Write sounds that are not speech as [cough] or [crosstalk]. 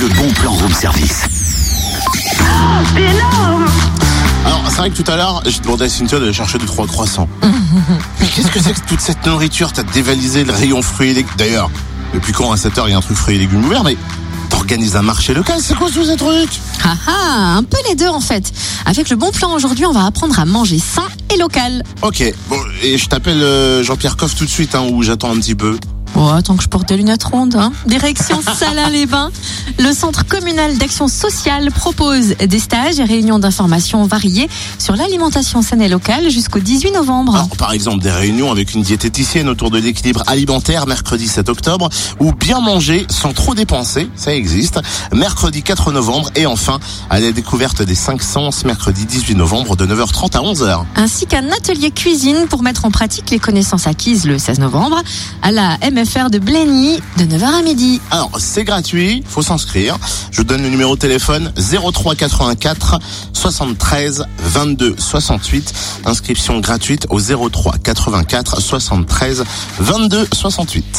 le bon plan room service. C'est énorme Alors, c'est vrai que tout à l'heure, j'ai demandé à Cynthia d'aller chercher deux, trois croissants. [laughs] Mais qu'est-ce que c'est que toute cette nourriture? T'as dévalisé le rayon fruits et légumes. D'ailleurs, depuis quand à 7h il y a un truc fruits et légumes ouvert Mais t'organises un marché local, c'est quoi tous ces trucs Ah ah, un peu les deux en fait. Avec le bon plan aujourd'hui, on va apprendre à manger sain et local. Ok, bon, et je t'appelle euh, Jean-Pierre Coff tout de suite, hein, ou j'attends un petit peu. Bon, attends que je porte des lunettes rondes. Hein. Direction [laughs] Salins-les-Bains. Le Centre communal d'action sociale propose des stages et réunions d'information variées sur l'alimentation saine et locale jusqu'au 18 novembre. Alors, par exemple, des réunions avec une diététicienne autour de l'équilibre alimentaire mercredi 7 octobre, ou bien manger sans trop dépenser, ça existe, mercredi 4 novembre, et enfin, à la découverte des 5 sens, mercredi 18 novembre de 9h30 à 11h. ainsi qu'un atelier cuisine pour mettre en pratique les connaissances acquises le 16 novembre à la MFR de Blény de 9h à midi. Alors, c'est gratuit, faut s'inscrire. Je donne le numéro de téléphone 03 84 73 22 68. Inscription gratuite au 03 84 73 22 68.